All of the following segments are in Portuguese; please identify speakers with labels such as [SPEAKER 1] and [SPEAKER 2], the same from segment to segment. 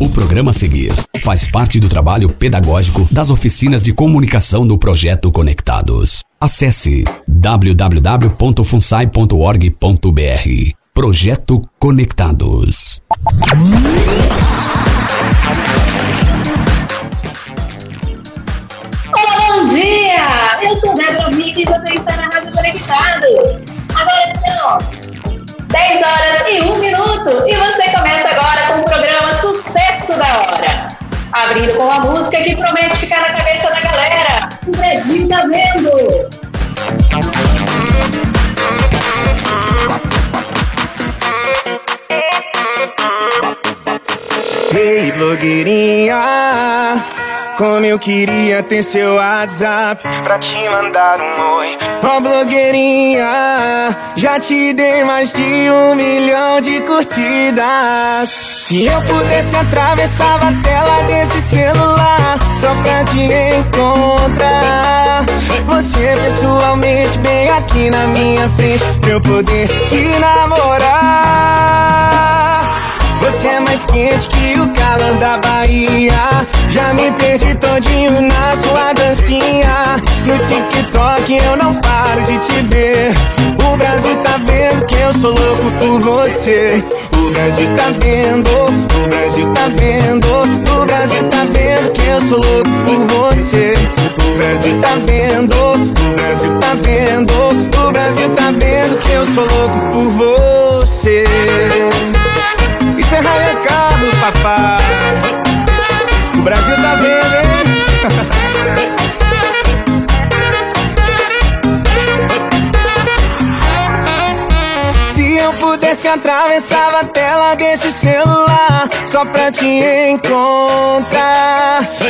[SPEAKER 1] O programa a seguir faz parte do trabalho pedagógico das oficinas de comunicação do projeto Conectados. Acesse www.funsai.org.br. Projeto Conectados.
[SPEAKER 2] Olá, bom dia! Eu sou Débora Mick e você está na Rádio Conectados. Agora são 10 horas e 1 minuto e você começa agora Hora. Abrindo com a música que promete ficar na cabeça da galera. O Brasil tá vendo!
[SPEAKER 3] Ei, blogueirinha, como eu queria ter seu WhatsApp pra te mandar um oi. Ó, oh, blogueirinha, já te dei mais de um milhão de curtidas. Se eu pudesse, atravessava a tela desse celular só pra te encontrar. Você pessoalmente, bem aqui na minha frente, pra eu poder te namorar. Me perdi todinho na sua dancinha. No TikTok eu não paro de te ver. O Brasil tá vendo que eu sou louco por você. O Brasil tá vendo, o Brasil tá vendo. O Brasil tá vendo que eu sou louco por você. O Brasil tá vendo, o Brasil tá vendo. O Brasil tá vendo que eu sou louco por você. Ferrar é carro, papai. Tá vendo, hein? Se eu pudesse, atravessava a tela desse celular só pra te encontrar.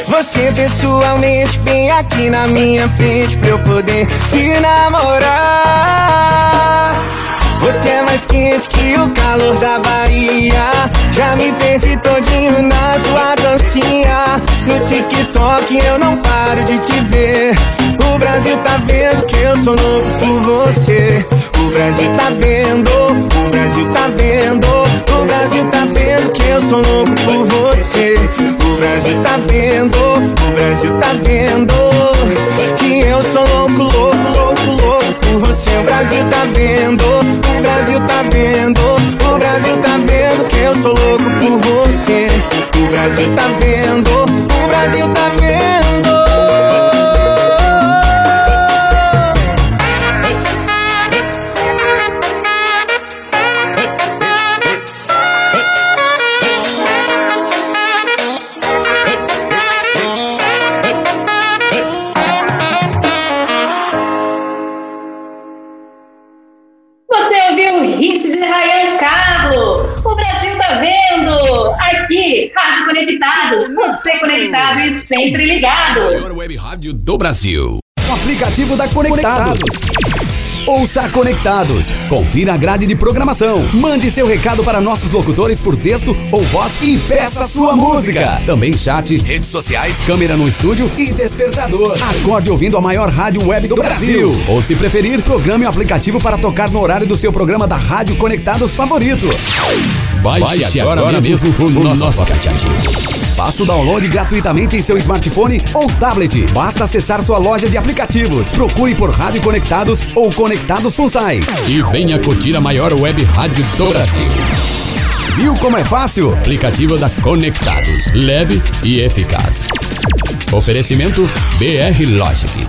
[SPEAKER 3] Você pessoalmente, bem aqui na minha frente, pra eu poder te namorar. Você é mais quente que o calor da Bahia. Já me perdi todinho na sua dancinha. No TikTok eu não paro de te ver. O Brasil tá vendo que eu sou louco por você. O Brasil tá vendo, o Brasil tá vendo. O Brasil tá vendo que eu sou louco por você. O Brasil tá vendo, o Brasil tá vendo. Que eu sou louco, louco, por você. O Brasil tá vendo, o Brasil tá vendo. O Brasil tá vendo que eu sou louco por você. O Brasil tá vendo, o Brasil tá vendo.
[SPEAKER 2] Rádio
[SPEAKER 1] do Brasil. O aplicativo da Conectados. Ouça Conectados. Confira a grade de programação. Mande seu recado para nossos locutores por texto ou voz e peça sua música. Também chat, redes sociais, câmera no estúdio e despertador. Acorde ouvindo a maior rádio web do Brasil. Ou se preferir, programe o aplicativo para tocar no horário do seu programa da Rádio Conectados favorito. Baixe, Baixe agora, agora, mesmo o nosso, nosso aplicativo. Faça o download gratuitamente em seu smartphone ou tablet. Basta acessar sua loja de aplicativos. Procure por Rádio Conectados ou Conectados Funsai. E venha curtir a maior web rádio do Brasil. Viu como é fácil? Aplicativo da Conectados. Leve e eficaz. Oferecimento BR Logic.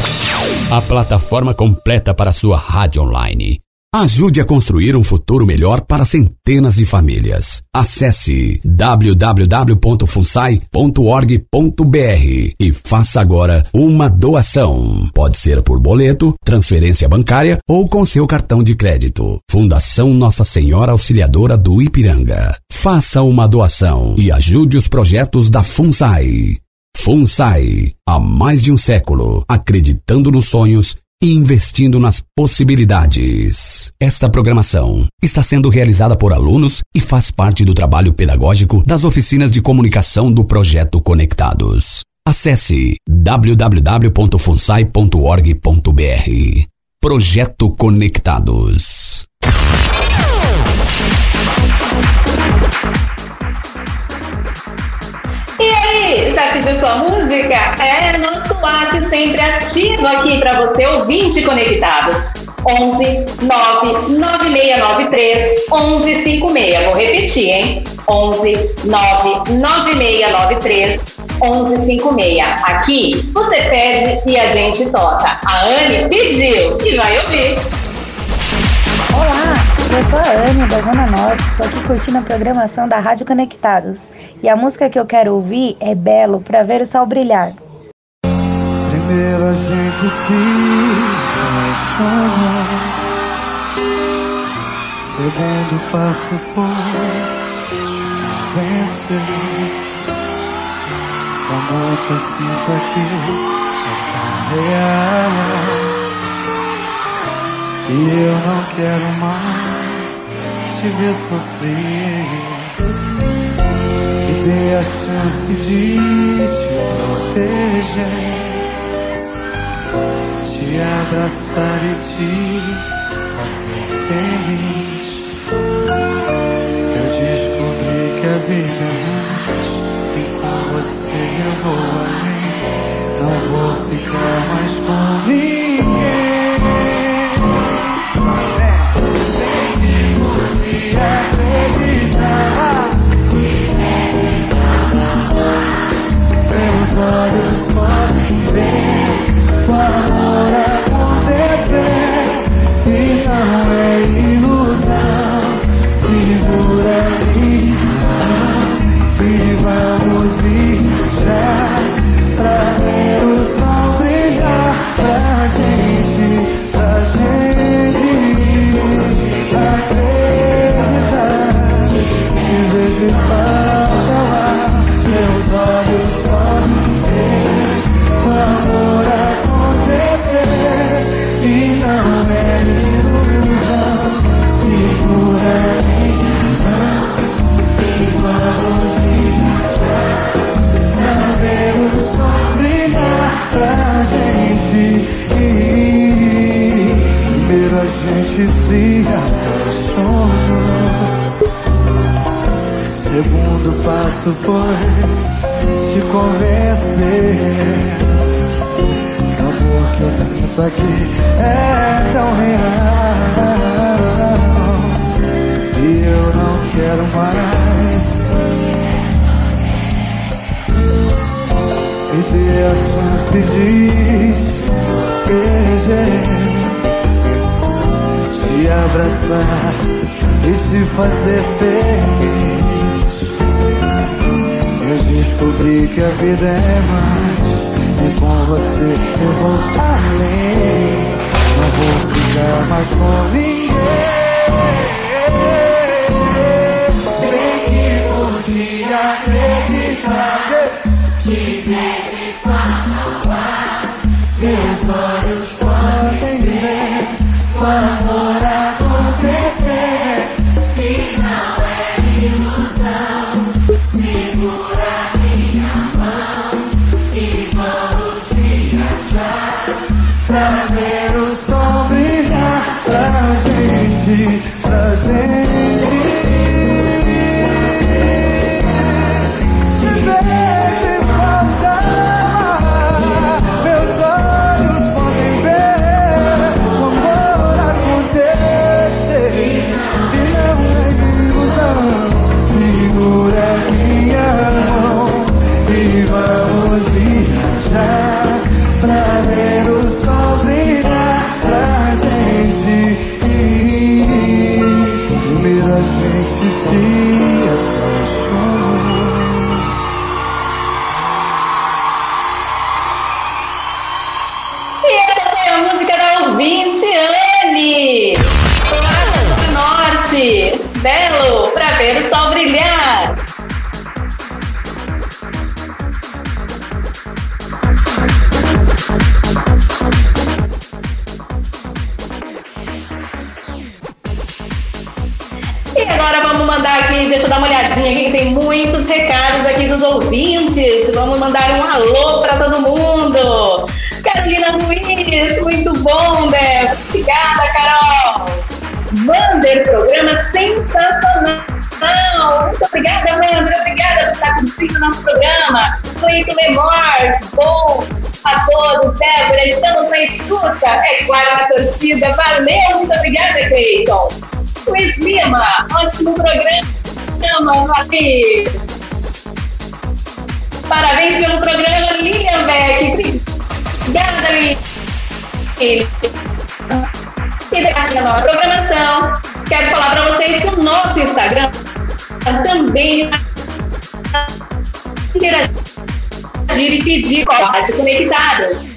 [SPEAKER 1] A plataforma completa para sua rádio online. Ajude a construir um futuro melhor para centenas de famílias. Acesse www.funsai.org.br e faça agora uma doação. Pode ser por boleto, transferência bancária ou com seu cartão de crédito. Fundação Nossa Senhora Auxiliadora do Ipiranga. Faça uma doação e ajude os projetos da FUNSAI. FUNSAI, há mais de um século, acreditando nos sonhos investindo nas possibilidades. Esta programação está sendo realizada por alunos e faz parte do trabalho pedagógico das oficinas de comunicação do projeto Conectados. Acesse www.funsai.org.br. Projeto Conectados.
[SPEAKER 2] E aí, pediu sua música? É, nosso WhatsApp sempre ativo aqui para você, ouvinte conectado. 11 9 9693 1156. Vou repetir, hein? 11 9 9693 1156. Aqui você pede e a gente toca. A Anne pediu e vai ouvir.
[SPEAKER 4] Olá, eu sou a Anne da Zona Norte, estou aqui curtindo a programação da Rádio Conectados. E a música que eu quero ouvir é Belo, para ver o sol brilhar.
[SPEAKER 5] Primeiro a gente se apaixona Segundo passo foi te convencer Amor que eu sinto aqui é tão real e eu não quero mais te ver sofrer. E dê a chance de te proteger, te abraçar e te fazer feliz. Eu descobri que a vida é e com você eu vou além. Não vou ficar mais com Meus Passo foi te convencer. O amor que eu sinto aqui é tão real. E eu não quero mais. Me dê a chance de te abraçar e te fazer feliz. Descobri que a vida é mais e com você eu vou além. Não vou ficar mais com ninguém. Tem que curtir, acreditar. Te vejo falar. Meus olhos podem ver o amor
[SPEAKER 2] deixa eu dar uma olhadinha aqui, que tem muitos recados aqui dos ouvintes. Vamos mandar um alô para todo mundo. Carolina Ruiz, muito bom, né? Obrigada, Carol. Vander, programa sensacional. Muito obrigada, Vander. Obrigada por estar curtindo nosso programa. Cleiton Lemors, bom a todos, Débora, estamos na escuta. É claro, na torcida. Valeu, muito obrigada, Cleiton. Luiz Lima, ótimo programa, valeu. Parabéns pelo programa, Lilian Beck. Obrigada, Lilian. E daqui a nossa programação, quero falar para vocês que o nosso Instagram também interagir e pedir com a Rádio Conectada.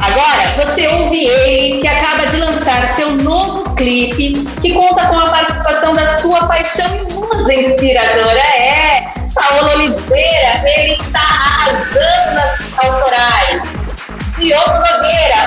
[SPEAKER 2] Agora, você ouve ele, que acaba de lançar seu novo clipe, que conta com a participação da sua paixão e musa inspiradora. É, Paulo Oliveira, ele está arrasando nas autorais. Diogo Nogueira,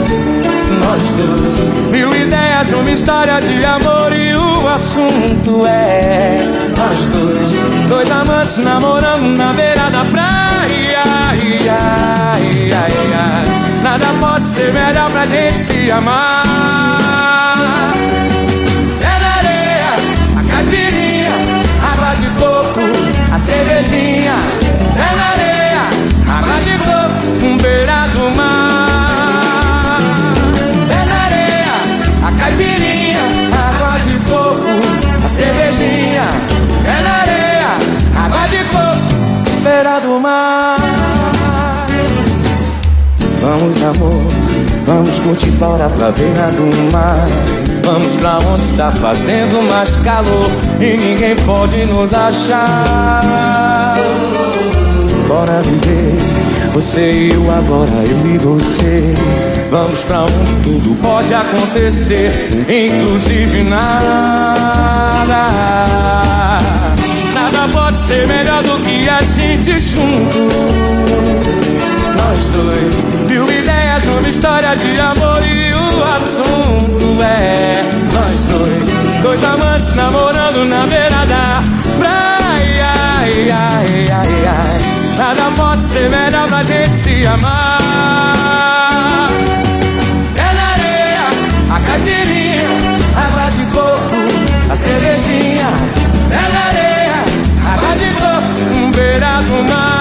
[SPEAKER 6] nós dois. Mil ideias, uma história de amor e o assunto é nós dois. Dois amantes namorando na beira da praia. Ai, ai, ai, ai. Nada pode ser melhor pra gente se amar. É na areia, a caipirinha, água de coco, a cervejinha. Beira do mar. Vamos, amor, vamos curtir bora pra beira do mar. Vamos pra onde está fazendo mais calor e ninguém pode nos achar. Bora viver você e eu agora, eu e você Vamos pra onde tudo pode acontecer Inclusive nada Nada pode ser melhor do que a gente junto Nós dois Mil ideias, uma história de amor e o assunto é Nós dois Dois amantes namorando na beira da praia ai, ai, ai, ai. Nada pode ser melhor pra gente se amar. É na areia, a caipirinha, mar.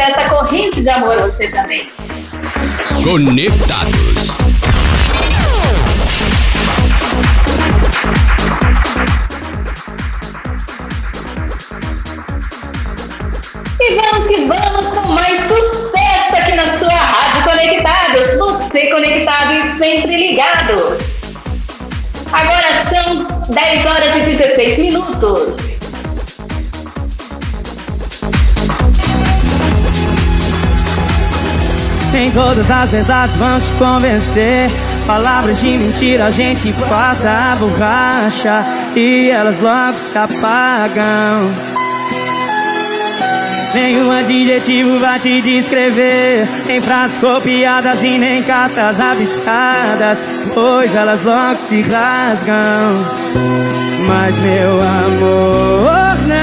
[SPEAKER 2] Dessa corrente de amor você também.
[SPEAKER 1] Conectados.
[SPEAKER 2] E vamos que vamos com mais sucesso aqui na sua Rádio Conectados. Você conectado e sempre ligado. Agora são 10 horas e 16 minutos.
[SPEAKER 7] Nem todas as verdades vão te convencer. Palavras de mentira a gente passa a borracha e elas logo se apagam. Nenhum adjetivo vai te descrever Nem frases copiadas e nem cartas abiscadas Pois elas logo se rasgam Mas meu amor não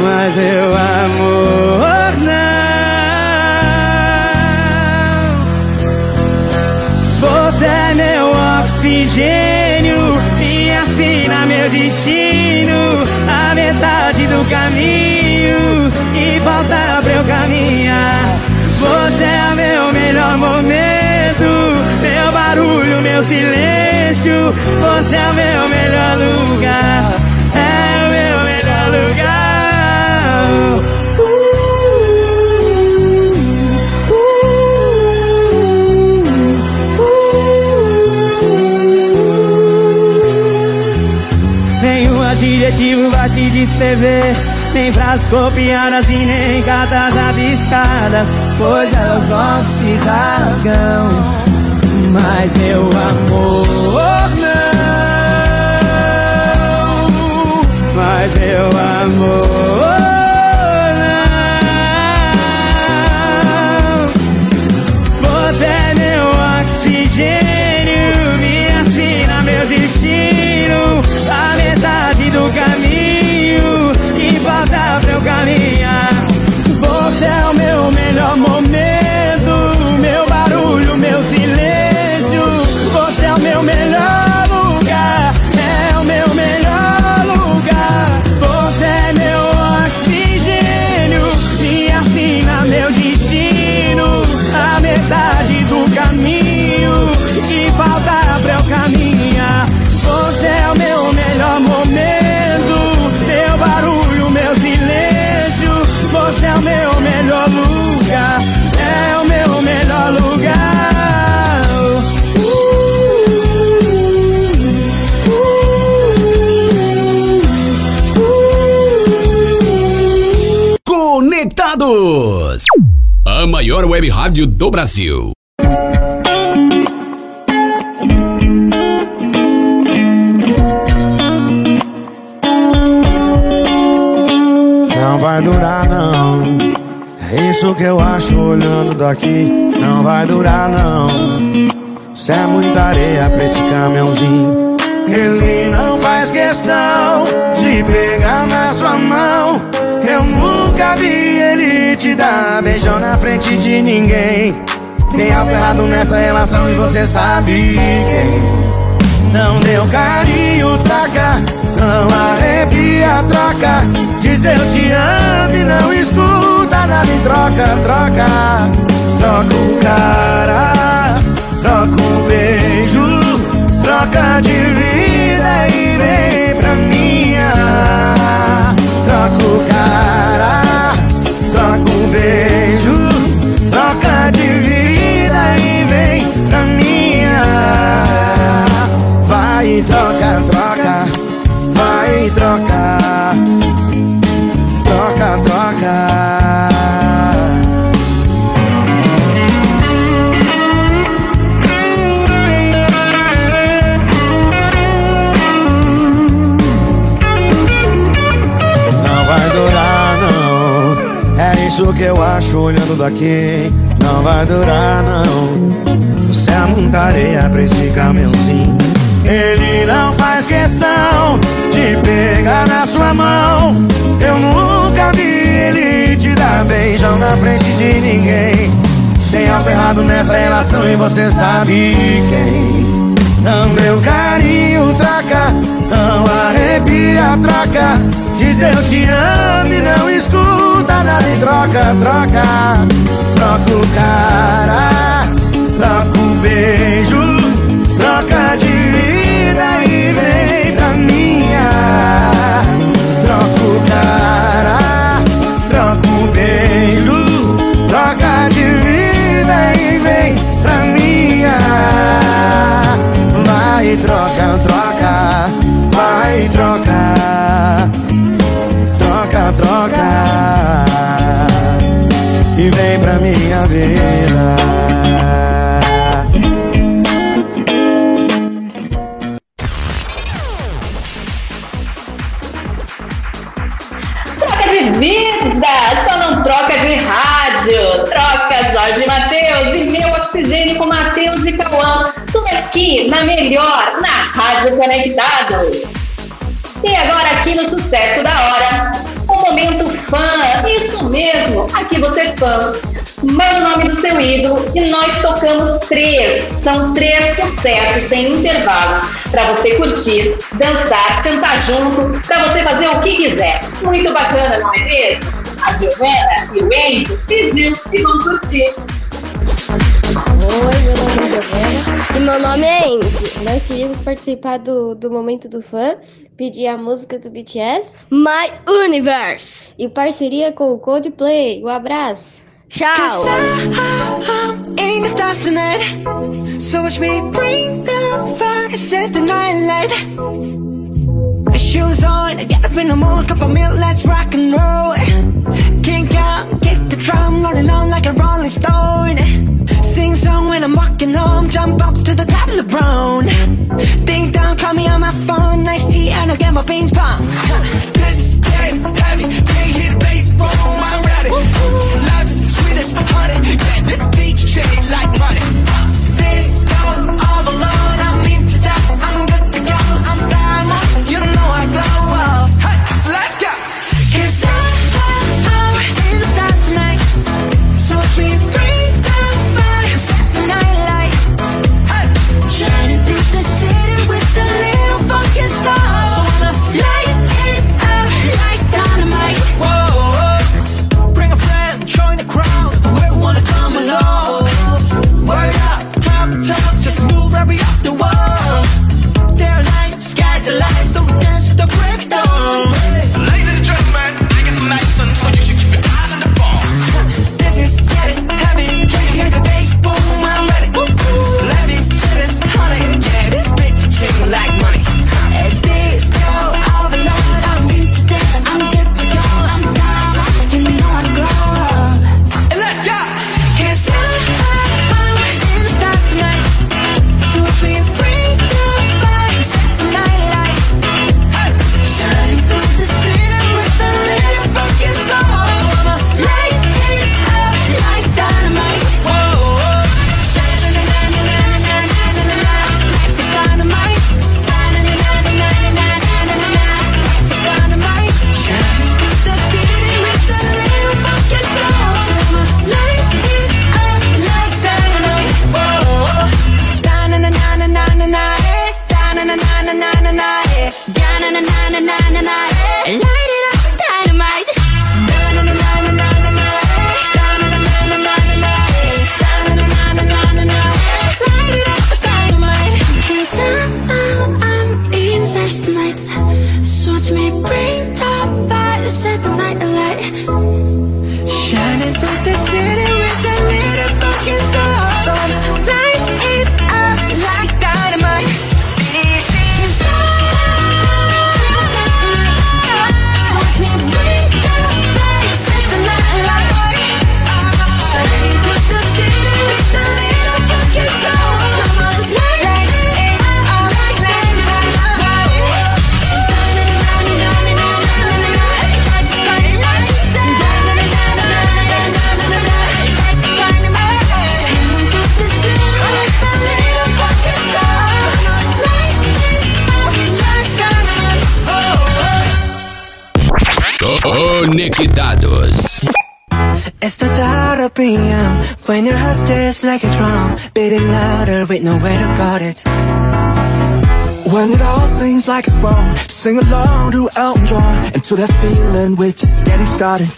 [SPEAKER 7] Mas meu amor meu destino A metade do caminho E falta pra eu caminhar. Você é meu melhor momento Meu barulho, meu silêncio. Você é meu melhor lugar Adjetivo vai te descrever Nem frases copiadas e nem cartas abiscadas Pois elas logo se rasgam. Mas meu amor não. Mas meu amor
[SPEAKER 1] rádio do Brasil.
[SPEAKER 8] Não vai durar não. É isso que eu acho olhando daqui. Não vai durar não. Isso é muita areia pra esse caminhãozinho. Ele não faz questão De pegar na sua mão. Eu nunca vi ele te dar Beijão na frente de ninguém. Tem algo errado nessa relação e você sabe quem. Não deu carinho, troca Não arrepia, troca. Diz eu te amo e não escuta nada em troca, troca. Troca o cara Troca um beijo Troca de vida e que não vai durar não. Você é muita areia pra esse caminhãozinho Ele não faz questão de pegar na sua mão. Eu nunca vi ele te dar beijão na frente de ninguém. Tem algo errado nessa relação e você sabe quem. Não meu carinho traca, não arrepia traca. Diz eu te amo e não escuta nada em troca, troca. Troca o cara, troca o beijo.
[SPEAKER 2] curtir, dançar, cantar junto, para você fazer o que quiser. Muito bacana, não é mesmo? A Giovana e o Enzo pediu e vão curtir.
[SPEAKER 9] Oi, meu nome é Giovana. E meu nome é Enzo. Nós queríamos participar do, do Momento do Fã, pedir a música do BTS,
[SPEAKER 10] My Universe,
[SPEAKER 9] e parceria com o Coldplay. Um abraço.
[SPEAKER 10] Tchau.
[SPEAKER 11] set the night light. Shoes on, get up in the morning, cup of milk, let's rock and roll. Kink out, kick the drum, rolling on like a rolling stone. Sing song when I'm walking home, jump up to the top of the brown Ding dong, call me on my phone, nice tea and I'll get my ping pong. This is dead heavy, can hit the bass, boom, I'm ready. Life's sweet as honey, yeah, this beach chain like money. na na na na na.
[SPEAKER 1] Conectados.
[SPEAKER 11] It's the thought of when your heart just like a drum, beating louder with nowhere to guard it. When it all seems like it's wrong, sing along to Elton John and to that feeling we're just getting started.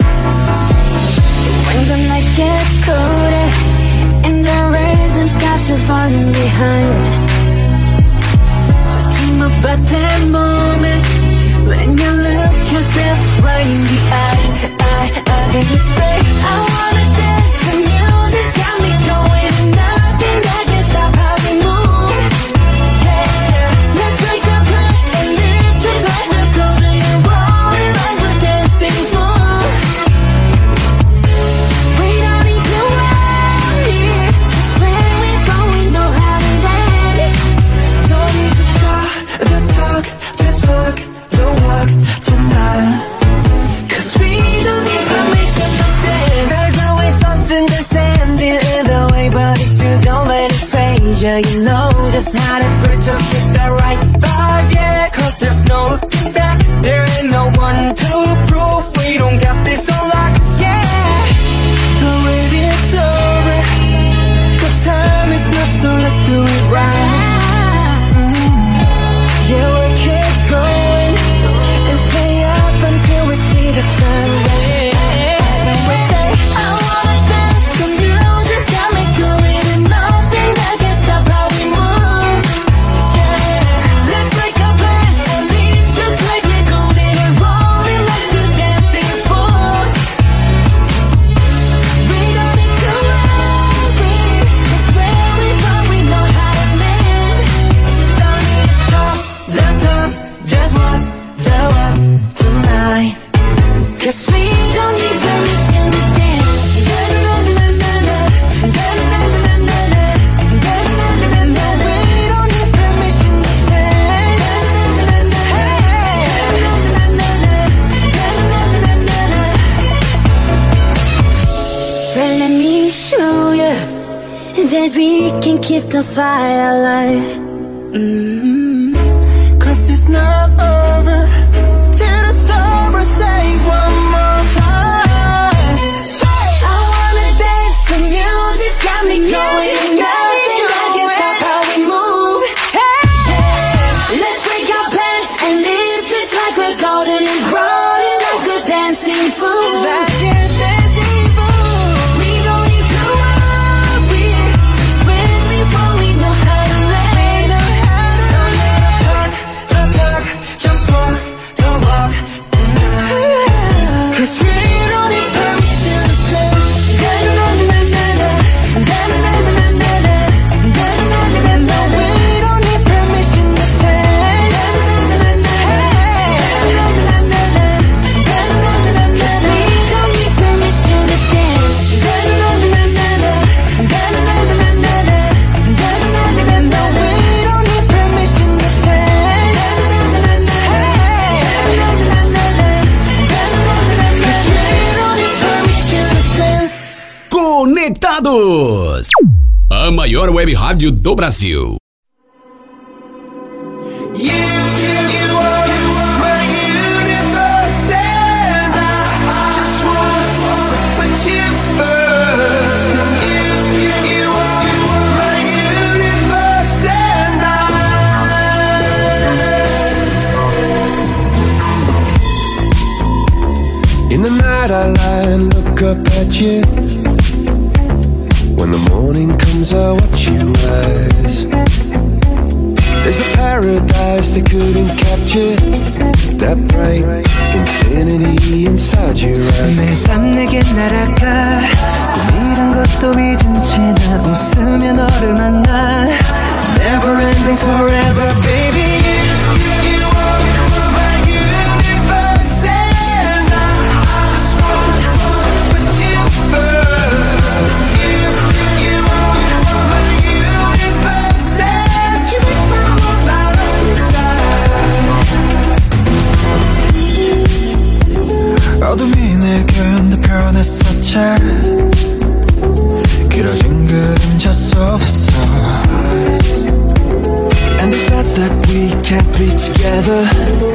[SPEAKER 12] When the nights get colder and the rhythm's got you falling behind, just dream about that moment. When you look yourself right in the eye, then you say, I wanna dance The music's got me going, nothing I can just not a good, just
[SPEAKER 11] hit the right vibe, yeah. Cause there's no looking back, there ain't no one to prove We don't got this all locked, yeah.
[SPEAKER 1] web rádio do Brasil.
[SPEAKER 11] In the night I lie and look up at you together.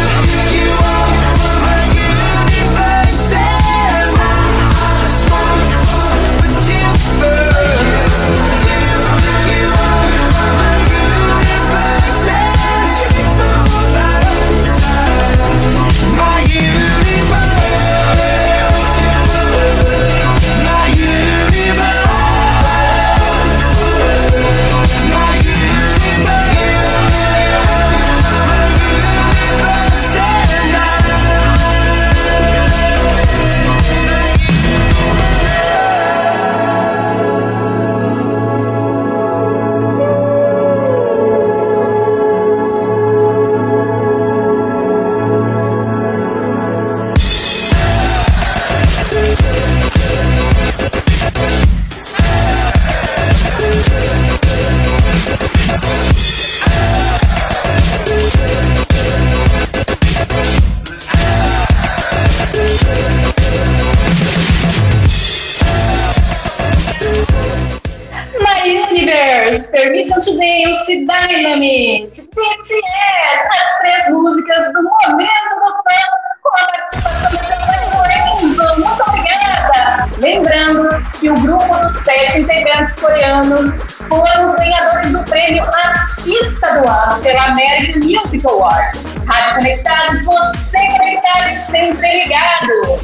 [SPEAKER 2] coreanos foram ganhadores do prêmio Artista do Ano pela American Music Award. Rádio Conectados, você conectado sempre ligado.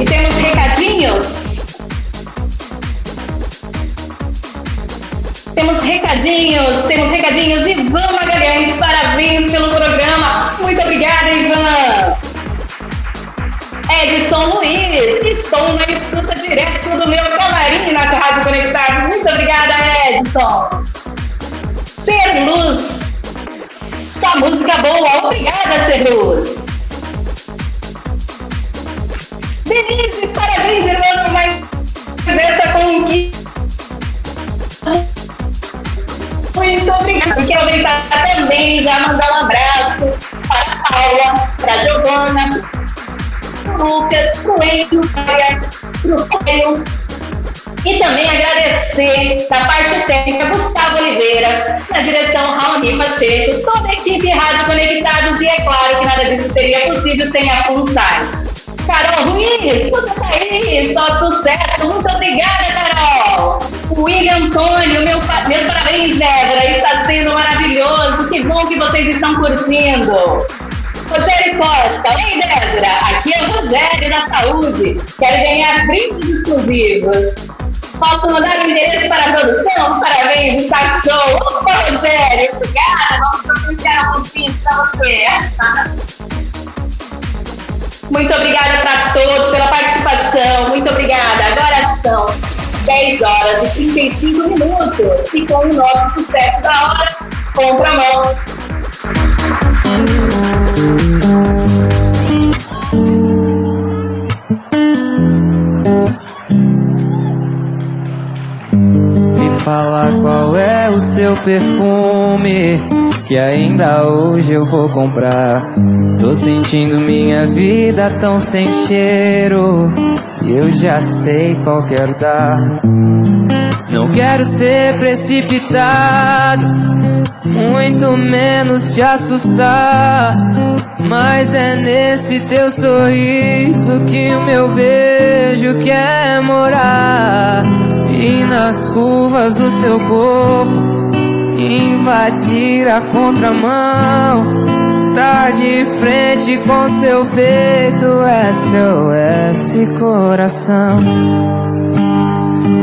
[SPEAKER 2] E temos recadinhos? Temos recadinhos, temos recadinhos. Ivan Magalhães, parabéns pelo programa. Muito obrigada, Ivan. Edson Luiz, estou na escuta direto do meu camarim na Rádio Conectados. Muito obrigada, Edson. Ser Luz, sua música boa. Obrigada, Ser Luz. Denise, parabéns, irmão, por mais essa conquista. Muito obrigada. Quero aproveitar também já mandar um abraço para a Paula, para a Giovana, o Lucas, o para o. E também agradecer da parte técnica Gustavo Oliveira, na direção Raoni Pacheco, toda a equipe Rádio Conectados e é claro que nada disso seria possível sem a FUNSAI. Carol Ruiz, tudo tá aí, só sucesso. Muito obrigada, Carol. William Antônio, meu, meus parabéns, Débora. Está sendo maravilhoso. Que bom que vocês estão curtindo. Rogério Costa, oi, Débora. Aqui é o Rogério da Saúde. Quero ganhar brindes exclusivos. Posso mandar o endereço para a produção? Parabéns, está show. Opa, Rogério, obrigada. Vamos providenciar um pinto para você. Muito obrigada para todos pela participação. Muito obrigada. Agora são 10 horas e 35 minutos. E com o nosso sucesso da hora, compra mão.
[SPEAKER 6] Me fala qual é o seu perfume que ainda hoje eu vou comprar. Tô sentindo minha vida tão sem cheiro e eu já sei qual quero dar. Não quero ser precipitado, muito menos te assustar. Mas é nesse teu sorriso que o meu beijo quer morar. E nas curvas do seu corpo invadir a contramão. Tá de frente com seu peito, SOS coração.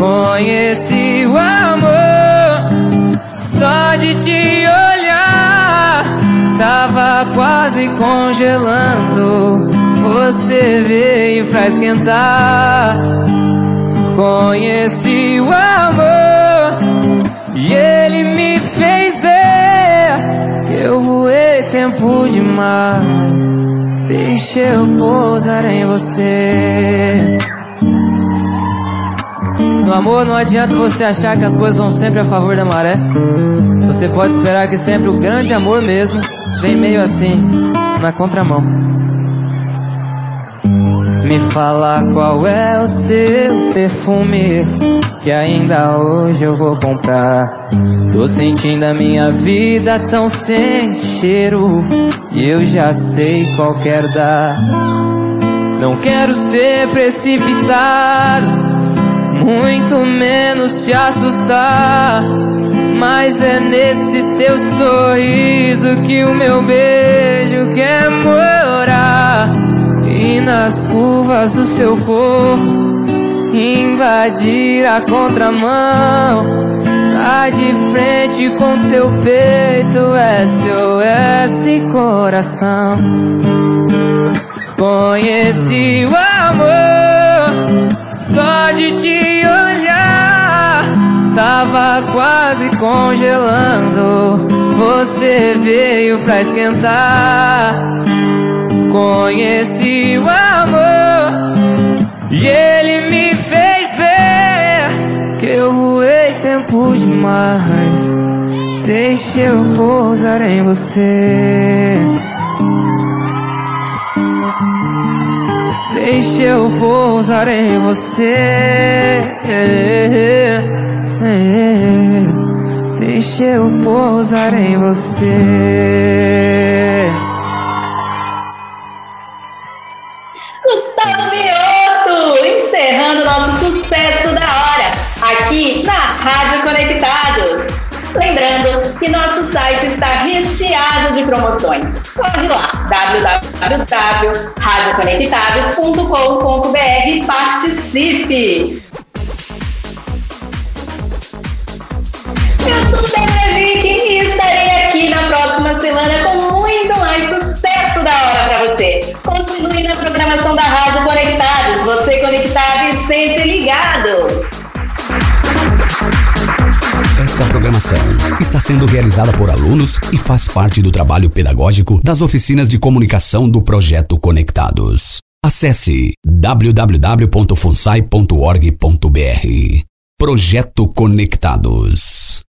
[SPEAKER 6] Conheci o amor só de te olhar. Tava quase congelando. Você veio pra esquentar. Conheci o amor e ele me fez ver que eu voei tempo demais. Deixa eu pousar em você. No amor não adianta você achar que as coisas vão sempre a favor da maré. Você pode esperar que sempre o grande amor mesmo vem meio assim, na contramão. Me fala qual é o seu perfume que ainda hoje eu vou comprar. Tô sentindo a minha vida tão sem cheiro e eu já sei qual quero dar. Não quero ser precipitado, muito menos te assustar. Mas é nesse teu sorriso que o meu beijo quer morar. E nas curvas do seu corpo invadir a contramão. Tá de frente com teu peito, SOS coração. Conheci o amor só de te. Tava quase congelando. Você veio pra esquentar. Conheci o amor e ele me fez ver que eu voei tempo demais. Deixa eu pousar em você. Deixa eu pousar em você. Deixa eu pousar em você.
[SPEAKER 2] Gustavo Mioto, encerrando nosso sucesso da hora, aqui na Rádio Conectados. Lembrando que nosso site está recheado de promoções. Corre lá, www.radioconectados.com.br e participe! Eu sou Débora Vick e estarei aqui na próxima semana com muito mais sucesso da hora para você. Continue na programação da Rádio Conectados, você conectado e sempre ligado.
[SPEAKER 1] Esta programação está sendo realizada por alunos e faz parte do trabalho pedagógico das oficinas de comunicação do projeto Conectados. Acesse www.funsai.org.br. Projeto Conectados.